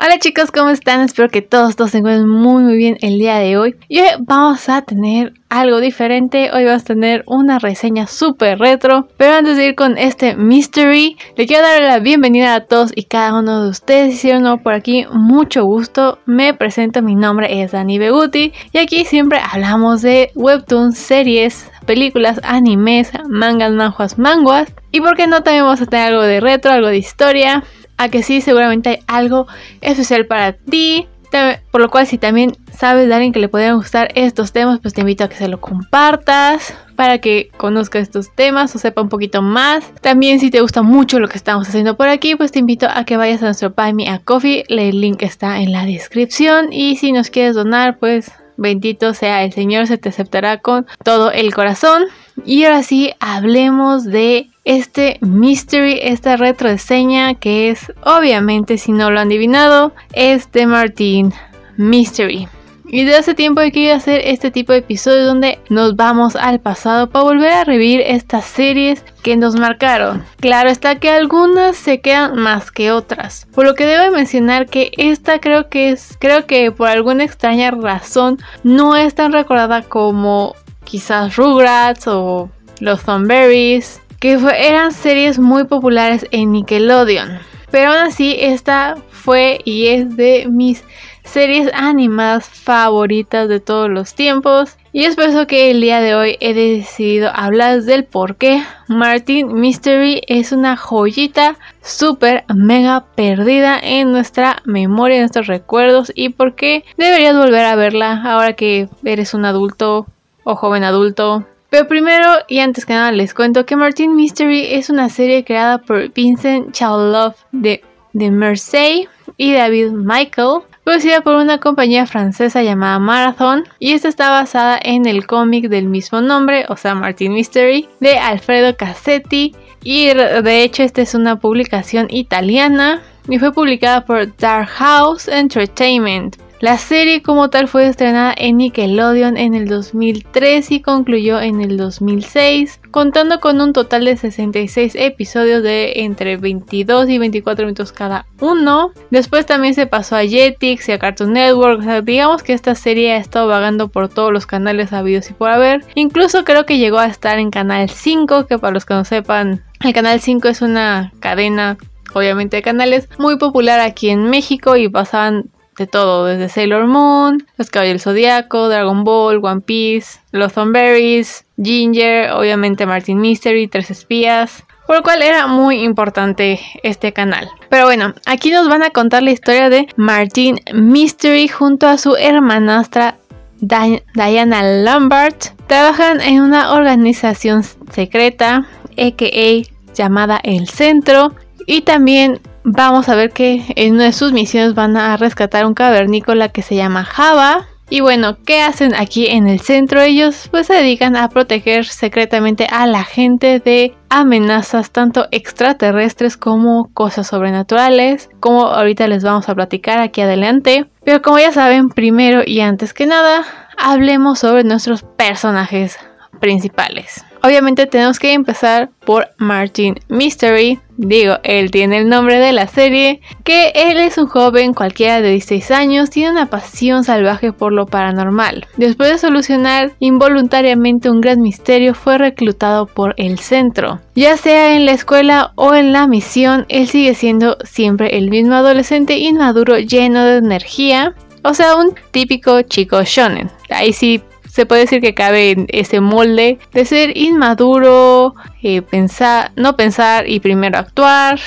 Hola chicos, ¿cómo están? Espero que todos, todos se encuentren muy muy bien el día de hoy. Y hoy vamos a tener algo diferente. Hoy vamos a tener una reseña súper retro. Pero antes de ir con este mystery, le quiero dar la bienvenida a todos y cada uno de ustedes. Si no por aquí, mucho gusto. Me presento, mi nombre es Dani Beguti. Y aquí siempre hablamos de webtoons, series, películas, animes, mangas, manjuas, manguas. Y por qué no también vamos a tener algo de retro, algo de historia a que sí, seguramente hay algo especial para ti. Por lo cual, si también sabes de alguien que le podrían gustar estos temas, pues te invito a que se lo compartas para que conozca estos temas o sepa un poquito más. También, si te gusta mucho lo que estamos haciendo por aquí, pues te invito a que vayas a nuestro Buy Me a Coffee. El link está en la descripción. Y si nos quieres donar, pues bendito sea el Señor, se te aceptará con todo el corazón. Y ahora sí, hablemos de este mystery, esta retroseña que es, obviamente, si no lo han adivinado, es de Martin Mystery. Y de hace tiempo he querido hacer este tipo de episodios donde nos vamos al pasado para volver a revivir estas series que nos marcaron. Claro está que algunas se quedan más que otras. Por lo que debo mencionar que esta creo que es, creo que por alguna extraña razón no es tan recordada como quizás Rugrats o los Thornberries que eran series muy populares en Nickelodeon. Pero aún así, esta fue y es de mis series animadas favoritas de todos los tiempos. Y es por eso que el día de hoy he decidido hablar del por qué Martin Mystery es una joyita súper mega perdida en nuestra memoria, en nuestros recuerdos y por qué deberías volver a verla ahora que eres un adulto o joven adulto pero primero y antes que nada les cuento que Martin Mystery es una serie creada por Vincent Chauloff de, de Marseille y David Michael, producida por una compañía francesa llamada Marathon y esta está basada en el cómic del mismo nombre, o sea Martin Mystery, de Alfredo Cassetti y de hecho esta es una publicación italiana y fue publicada por Dark House Entertainment. La serie como tal fue estrenada en Nickelodeon en el 2003 y concluyó en el 2006, contando con un total de 66 episodios de entre 22 y 24 minutos cada uno. Después también se pasó a Jetix y a Cartoon Network, digamos que esta serie ha estado vagando por todos los canales habidos y por haber. Incluso creo que llegó a estar en Canal 5, que para los que no sepan, el Canal 5 es una cadena obviamente de canales muy popular aquí en México y pasaban de todo, desde Sailor Moon, Los Caballeros Zodíaco, Dragon Ball, One Piece, Los Thornberries, Ginger, obviamente Martin Mystery, Tres Espías, por lo cual era muy importante este canal. Pero bueno, aquí nos van a contar la historia de Martin Mystery junto a su hermanastra Diana Lambert. Trabajan en una organización secreta, a.k.a. llamada El Centro, y también vamos a ver que en una de sus misiones van a rescatar un cavernícola que se llama Java. Y bueno, ¿qué hacen aquí en el centro? Ellos pues se dedican a proteger secretamente a la gente de amenazas tanto extraterrestres como cosas sobrenaturales, como ahorita les vamos a platicar aquí adelante. Pero como ya saben, primero y antes que nada, hablemos sobre nuestros personajes principales. Obviamente tenemos que empezar por Martin Mystery. Digo, él tiene el nombre de la serie, que él es un joven cualquiera de 16 años, tiene una pasión salvaje por lo paranormal. Después de solucionar involuntariamente un gran misterio, fue reclutado por el centro. Ya sea en la escuela o en la misión, él sigue siendo siempre el mismo adolescente inmaduro lleno de energía, o sea, un típico chico shonen. Ahí sí se puede decir que cabe en ese molde de ser inmaduro, eh, pensar, no pensar y primero actuar.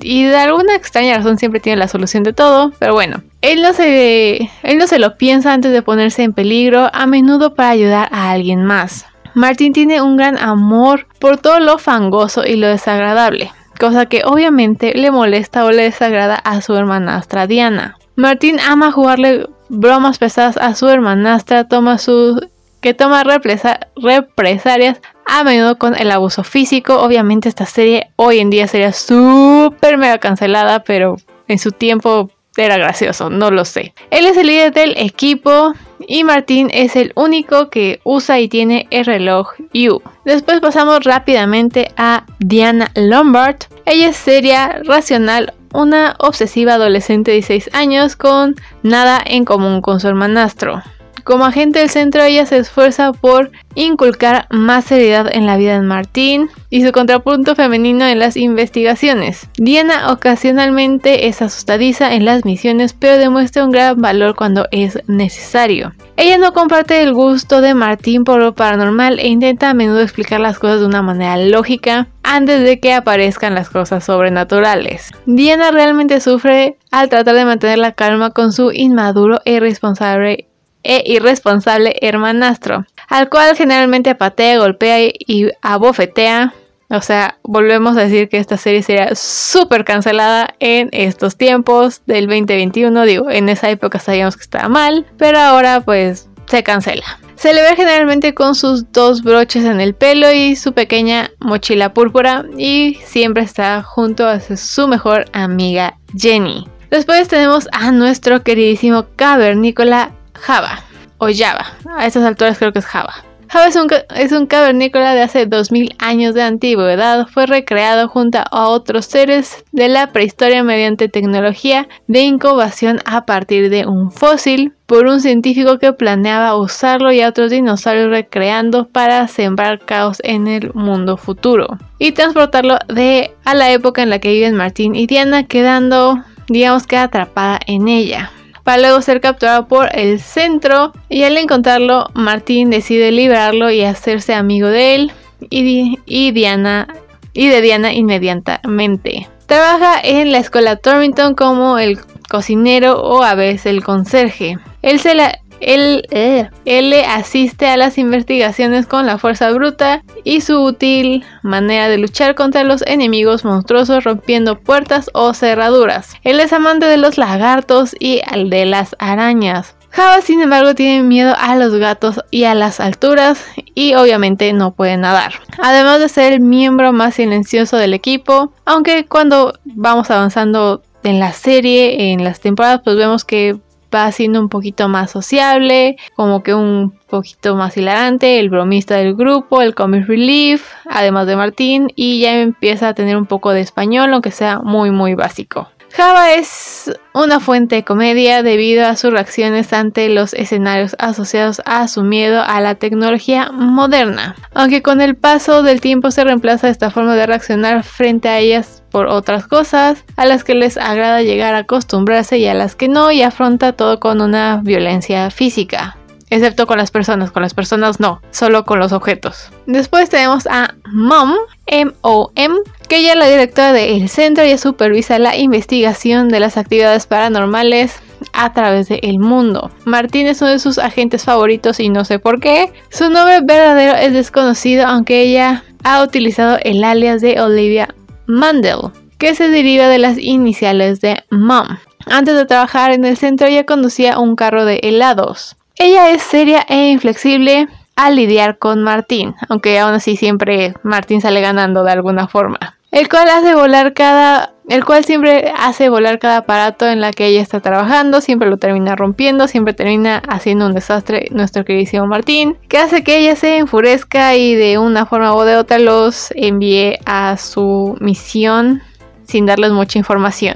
Y de alguna extraña razón siempre tiene la solución de todo. Pero bueno, él no, se, él no se lo piensa antes de ponerse en peligro, a menudo para ayudar a alguien más. Martin tiene un gran amor por todo lo fangoso y lo desagradable, cosa que obviamente le molesta o le desagrada a su hermanastra Diana. Martin ama jugarle bromas pesadas a su hermanastra, toma su que toma represalias a menudo con el abuso físico. Obviamente esta serie hoy en día sería súper mega cancelada, pero en su tiempo era gracioso, no lo sé. Él es el líder del equipo y Martín es el único que usa y tiene el reloj U. Después pasamos rápidamente a Diana Lombard. Ella es seria, racional, una obsesiva adolescente de 16 años con nada en común con su hermanastro. Como agente del centro, ella se esfuerza por inculcar más seriedad en la vida de Martín y su contrapunto femenino en las investigaciones. Diana ocasionalmente es asustadiza en las misiones, pero demuestra un gran valor cuando es necesario. Ella no comparte el gusto de Martín por lo paranormal e intenta a menudo explicar las cosas de una manera lógica antes de que aparezcan las cosas sobrenaturales. Diana realmente sufre al tratar de mantener la calma con su inmaduro e irresponsable e irresponsable hermanastro, al cual generalmente patea, golpea y abofetea. O sea, volvemos a decir que esta serie sería súper cancelada en estos tiempos del 2021. Digo, en esa época sabíamos que estaba mal, pero ahora pues se cancela. Se le ve generalmente con sus dos broches en el pelo y su pequeña mochila púrpura y siempre está junto a su mejor amiga Jenny. Después tenemos a nuestro queridísimo cavernícola Java o Java. A estas alturas creo que es Java. Java es un, es un cavernícola de hace 2000 años de antigüedad. Fue recreado junto a otros seres de la prehistoria mediante tecnología de incubación a partir de un fósil por un científico que planeaba usarlo y a otros dinosaurios recreando para sembrar caos en el mundo futuro y transportarlo de a la época en la que viven Martín y Diana quedando digamos atrapada en ella luego ser capturado por el centro y al encontrarlo Martín decide liberarlo y hacerse amigo de él y, Diana y de Diana inmediatamente. Trabaja en la escuela Torrington como el cocinero o a veces el conserje. Él se la, él, eh, él, le asiste a las investigaciones con la fuerza bruta y su útil manera de luchar contra los enemigos monstruosos rompiendo puertas o cerraduras. Él es amante de los lagartos y al de las arañas. Java, sin embargo, tiene miedo a los gatos y a las alturas y obviamente no puede nadar. Además de ser el miembro más silencioso del equipo, aunque cuando vamos avanzando en la serie, en las temporadas, pues vemos que va siendo un poquito más sociable, como que un poquito más hilarante, el bromista del grupo, el comic relief, además de Martín, y ya empieza a tener un poco de español, aunque sea muy muy básico. Java es una fuente de comedia debido a sus reacciones ante los escenarios asociados a su miedo a la tecnología moderna, aunque con el paso del tiempo se reemplaza esta forma de reaccionar frente a ellas por otras cosas, a las que les agrada llegar a acostumbrarse y a las que no, y afronta todo con una violencia física excepto con las personas, con las personas no, solo con los objetos. Después tenemos a Mom, M-O-M, que ella es la directora del centro y supervisa la investigación de las actividades paranormales a través del mundo. Martín es uno de sus agentes favoritos y no sé por qué. Su nombre verdadero es desconocido, aunque ella ha utilizado el alias de Olivia Mandel, que se deriva de las iniciales de Mom. Antes de trabajar en el centro, ella conducía un carro de helados. Ella es seria e inflexible al lidiar con Martín, aunque aún así siempre Martín sale ganando de alguna forma. El cual hace volar cada el cual siempre hace volar cada aparato en la que ella está trabajando, siempre lo termina rompiendo, siempre termina haciendo un desastre nuestro queridísimo Martín, que hace que ella se enfurezca y de una forma o de otra los envíe a su misión sin darles mucha información.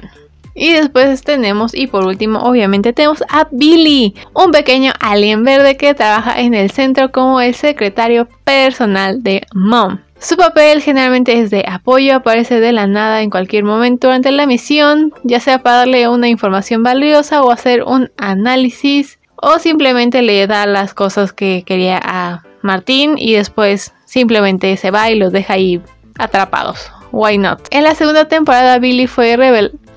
Y después tenemos, y por último, obviamente tenemos a Billy, un pequeño alien verde que trabaja en el centro como el secretario personal de Mom. Su papel generalmente es de apoyo, aparece de la nada en cualquier momento durante la misión, ya sea para darle una información valiosa o hacer un análisis, o simplemente le da las cosas que quería a Martín y después simplemente se va y los deja ahí atrapados. Why not? En la segunda temporada Billy fue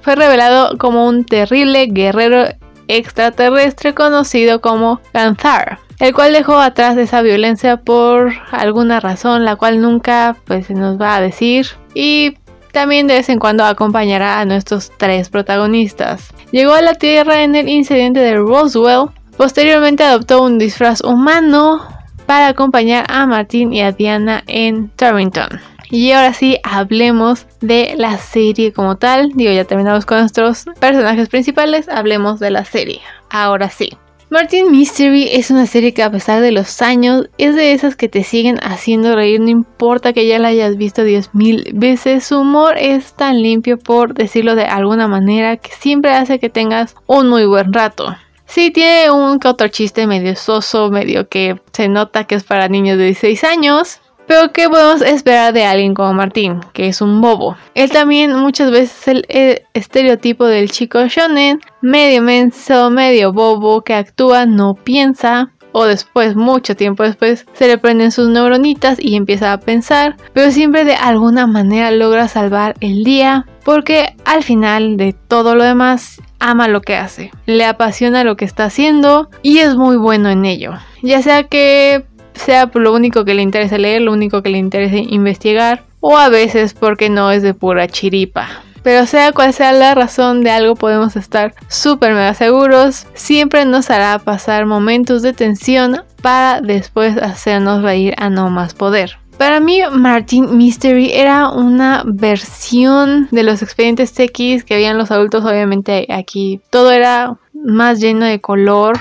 fue revelado como un terrible guerrero extraterrestre conocido como Ganthar, el cual dejó atrás esa violencia por alguna razón, la cual nunca pues, se nos va a decir. Y también de vez en cuando acompañará a nuestros tres protagonistas. Llegó a la Tierra en el incidente de Roswell. Posteriormente adoptó un disfraz humano para acompañar a Martin y a Diana en Torrington. Y ahora sí, hablemos de la serie como tal. Digo, ya terminamos con nuestros personajes principales, hablemos de la serie. Ahora sí. Martin Mystery es una serie que a pesar de los años es de esas que te siguen haciendo reír, no importa que ya la hayas visto 10.000 veces. Su humor es tan limpio, por decirlo de alguna manera, que siempre hace que tengas un muy buen rato. Sí, tiene un que otro chiste medio soso, medio que se nota que es para niños de 16 años, pero ¿qué podemos esperar de alguien como Martín, que es un bobo? Él también muchas veces es el, estereotipo del chico shonen, medio menso, medio bobo, que actúa, no piensa, o después, mucho tiempo después, se le prenden sus neuronitas y empieza a pensar, pero siempre de alguna manera logra salvar el día, porque al final de todo lo demás ama lo que hace, le apasiona lo que está haciendo y es muy bueno en ello. Ya sea que sea lo único que le interesa leer, lo único que le interesa investigar, o a veces porque no es de pura chiripa. Pero sea cual sea la razón de algo podemos estar súper mega seguros, siempre nos hará pasar momentos de tensión para después hacernos reír a no más poder. Para mí, Martin Mystery era una versión de los expedientes X que habían los adultos, obviamente aquí todo era más lleno de color,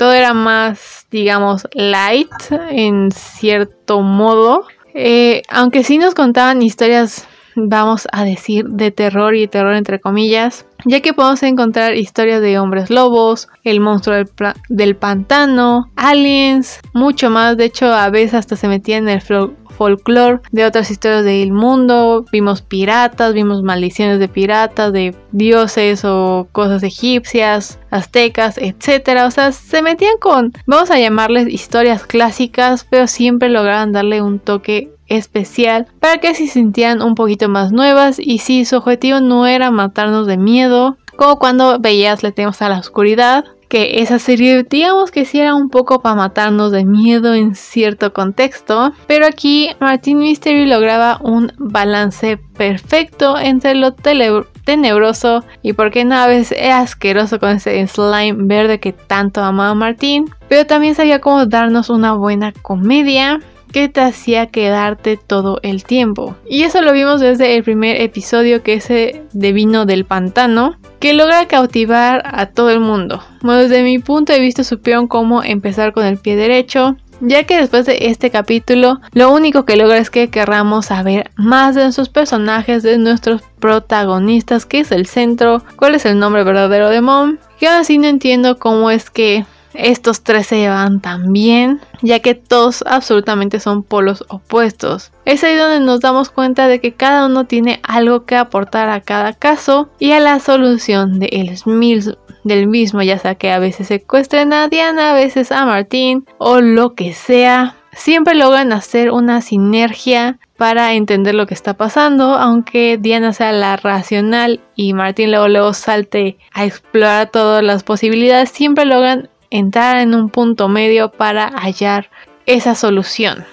todo era más, digamos, light en cierto modo. Eh, aunque sí nos contaban historias, vamos a decir, de terror y terror entre comillas, ya que podemos encontrar historias de hombres lobos, el monstruo del, del pantano, aliens, mucho más. De hecho, a veces hasta se metían en el folclore de otras historias del mundo. Vimos piratas, vimos maldiciones de piratas, de dioses o cosas egipcias, aztecas, etcétera. O sea, se metían con, vamos a llamarles historias clásicas, pero siempre lograban darle un toque especial para que se sintieran un poquito más nuevas y si su objetivo no era matarnos de miedo, como cuando veías Le tenemos a la oscuridad, que esa serie digamos que sí era un poco para matarnos de miedo en cierto contexto, pero aquí Martin Mystery lograba un balance perfecto entre lo tenebroso y porque no a era asqueroso con ese slime verde que tanto amaba Martin, pero también sabía cómo darnos una buena comedia que te hacía quedarte todo el tiempo. Y eso lo vimos desde el primer episodio que es de vino del pantano, que logra cautivar a todo el mundo. Bueno, desde mi punto de vista supieron cómo empezar con el pie derecho, ya que después de este capítulo lo único que logra es que querramos saber más de nuestros personajes, de nuestros protagonistas, qué es el centro, cuál es el nombre verdadero de Mom, que ahora sí no entiendo cómo es que estos tres se llevan tan bien, ya que todos absolutamente son polos opuestos. Es ahí donde nos damos cuenta de que cada uno tiene algo que aportar a cada caso y a la solución de del mismo, ya sea que a veces secuestren a Diana, a veces a Martín o lo que sea. Siempre logran hacer una sinergia para entender lo que está pasando, aunque Diana sea la racional y Martín luego, luego salte a explorar todas las posibilidades, siempre logran entrar en un punto medio para hallar esa solución.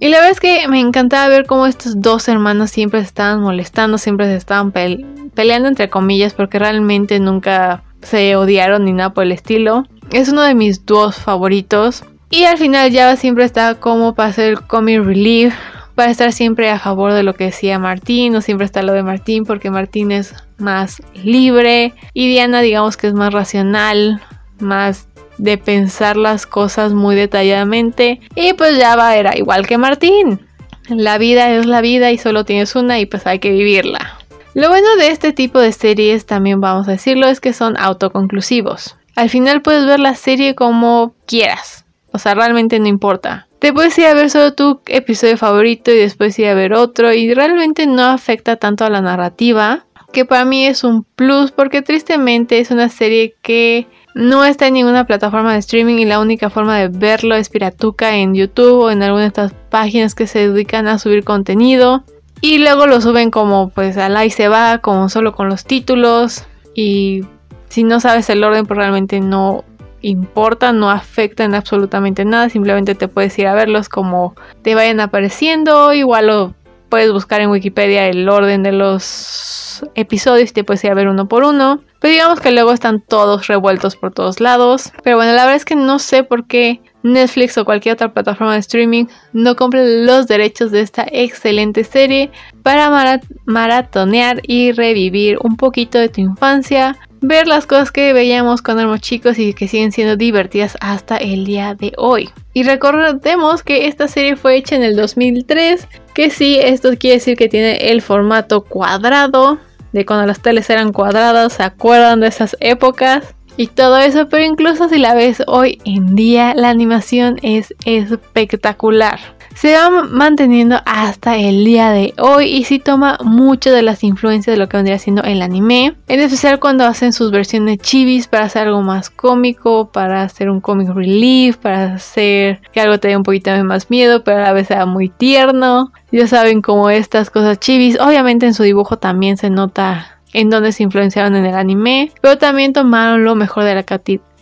Y la verdad es que me encantaba ver cómo estos dos hermanos siempre se estaban molestando, siempre se estaban peleando entre comillas porque realmente nunca se odiaron ni nada por el estilo. Es uno de mis dos favoritos. Y al final ya siempre está como para hacer comic relief, para estar siempre a favor de lo que decía Martín, o siempre está lo de Martín porque Martín es más libre y Diana digamos que es más racional, más de pensar las cosas muy detalladamente y pues ya va, era igual que Martín. La vida es la vida y solo tienes una y pues hay que vivirla. Lo bueno de este tipo de series, también vamos a decirlo, es que son autoconclusivos. Al final puedes ver la serie como quieras. O sea, realmente no importa. Te puedes ir a ver solo tu episodio favorito y después ir a ver otro y realmente no afecta tanto a la narrativa, que para mí es un plus porque tristemente es una serie que no está en ninguna plataforma de streaming y la única forma de verlo es piratuca en YouTube o en alguna de estas páginas que se dedican a subir contenido. Y luego lo suben como pues al ahí se va, como solo con los títulos. Y si no sabes el orden, pues realmente no importa, no afecta en absolutamente nada. Simplemente te puedes ir a verlos como te vayan apareciendo. Igual lo puedes buscar en Wikipedia el orden de los episodios y te puedes ir a ver uno por uno. Pero digamos que luego están todos revueltos por todos lados. Pero bueno, la verdad es que no sé por qué Netflix o cualquier otra plataforma de streaming no compren los derechos de esta excelente serie para maratonear y revivir un poquito de tu infancia, ver las cosas que veíamos cuando éramos chicos y que siguen siendo divertidas hasta el día de hoy. Y recordemos que esta serie fue hecha en el 2003, que sí, esto quiere decir que tiene el formato cuadrado, de cuando las teles eran cuadradas, ¿se acuerdan de esas épocas? Y todo eso, pero incluso si la ves hoy en día, la animación es espectacular se va manteniendo hasta el día de hoy y sí toma mucho de las influencias de lo que vendría siendo el anime, en especial cuando hacen sus versiones chivis para hacer algo más cómico, para hacer un comic relief, para hacer que algo te dé un poquito más miedo, pero a la vez sea muy tierno. Ya saben cómo estas cosas chivis, obviamente en su dibujo también se nota en dónde se influenciaron en el anime, pero también tomaron lo mejor de la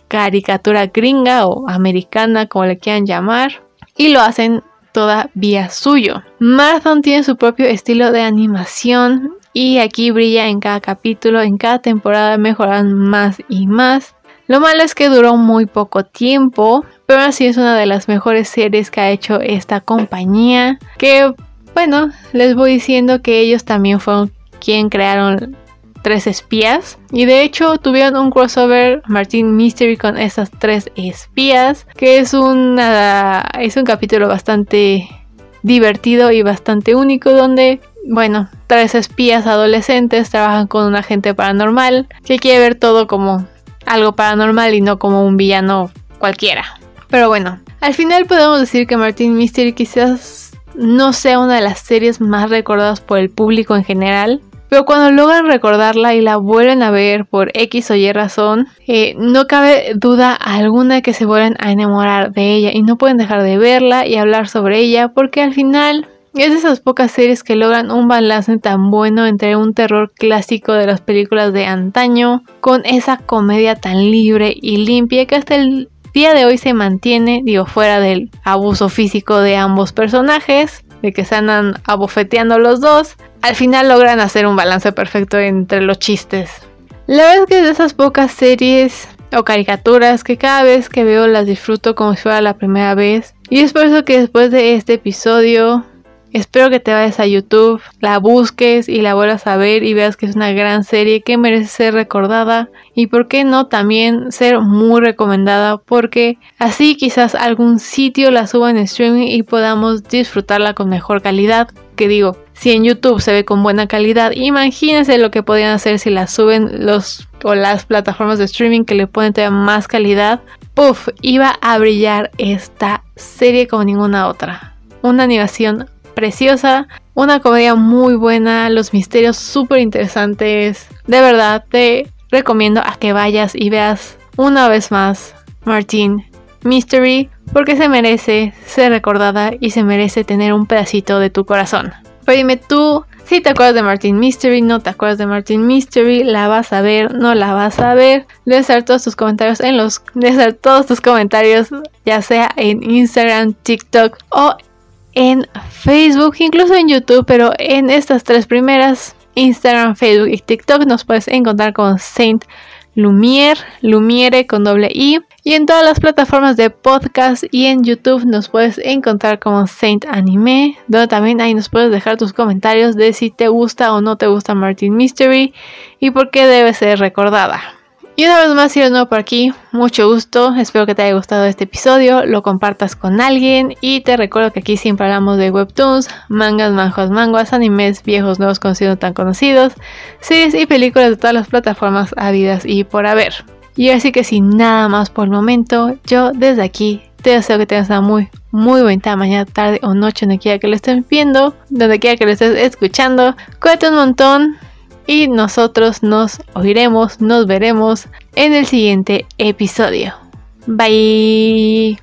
caricatura gringa o americana, como le quieran llamar, y lo hacen todavía suyo. Marathon tiene su propio estilo de animación y aquí brilla en cada capítulo, en cada temporada mejoran más y más. Lo malo es que duró muy poco tiempo, pero así es una de las mejores series que ha hecho esta compañía. Que bueno, les voy diciendo que ellos también fueron quien crearon tres espías. Y de hecho tuvieron un crossover Martin Mystery con esas tres espías. Que es, es un capítulo bastante divertido y bastante único donde, bueno, tres espías adolescentes trabajan con un agente paranormal que quiere ver todo como algo paranormal y no como un villano cualquiera. Pero bueno, al final podemos decir que Martin Mystery quizás no sea una de las series más recordadas por el público en general, pero cuando logran recordarla y la vuelven a ver por X o Y razón, eh, no cabe duda alguna de que se vuelven a enamorar de ella y no pueden dejar de verla y hablar sobre ella porque al final es de esas pocas series que logran un balance tan bueno entre un terror clásico de las películas de antaño con esa comedia tan libre y limpia que hasta el día de hoy se mantiene, digo, fuera del abuso físico de ambos personajes, de que se andan abofeteando los dos, al final logran hacer un balance perfecto entre los chistes. La verdad es que de esas pocas series o caricaturas que cada vez que veo las disfruto como si fuera la primera vez. Y es por eso que después de este episodio espero que te vayas a YouTube, la busques y la vuelvas a ver y veas que es una gran serie que merece ser recordada y por qué no también ser muy recomendada porque así quizás algún sitio la suba en streaming y podamos disfrutarla con mejor calidad. Que digo, si en YouTube se ve con buena calidad, imagínense lo que podrían hacer si la suben los o las plataformas de streaming que le pueden tener más calidad. Puff, iba a brillar esta serie como ninguna otra. Una animación preciosa, una comedia muy buena, los misterios súper interesantes. De verdad, te recomiendo a que vayas y veas una vez más Martin Mystery porque se merece ser recordada y se merece tener un pedacito de tu corazón. Pero dime tú, si te acuerdas de Martin Mystery, no te acuerdas de Martin Mystery, la vas a ver, no la vas a ver. Dejar todos tus comentarios en los. Dejar todos tus comentarios, ya sea en Instagram, TikTok o en Facebook, incluso en YouTube, pero en estas tres primeras, Instagram, Facebook y TikTok, nos puedes encontrar con Saint Lumiere, Lumiere con doble I. Y en todas las plataformas de podcast y en YouTube nos puedes encontrar como Saint Anime, donde también ahí nos puedes dejar tus comentarios de si te gusta o no te gusta Martin Mystery y por qué debe ser recordada. Y una vez más, si eres nuevo por aquí, mucho gusto. Espero que te haya gustado este episodio, lo compartas con alguien. Y te recuerdo que aquí siempre hablamos de webtoons, mangas, manjuas, manguas, animes, viejos, nuevos, conocidos, tan conocidos, series y películas de todas las plataformas habidas y por haber. Y así que sin nada más por el momento, yo desde aquí te deseo que tengas una muy, muy buena mañana, tarde o noche, donde quiera que lo estés viendo, donde quiera que lo estés escuchando. Cuídate un montón y nosotros nos oiremos, nos veremos en el siguiente episodio. Bye.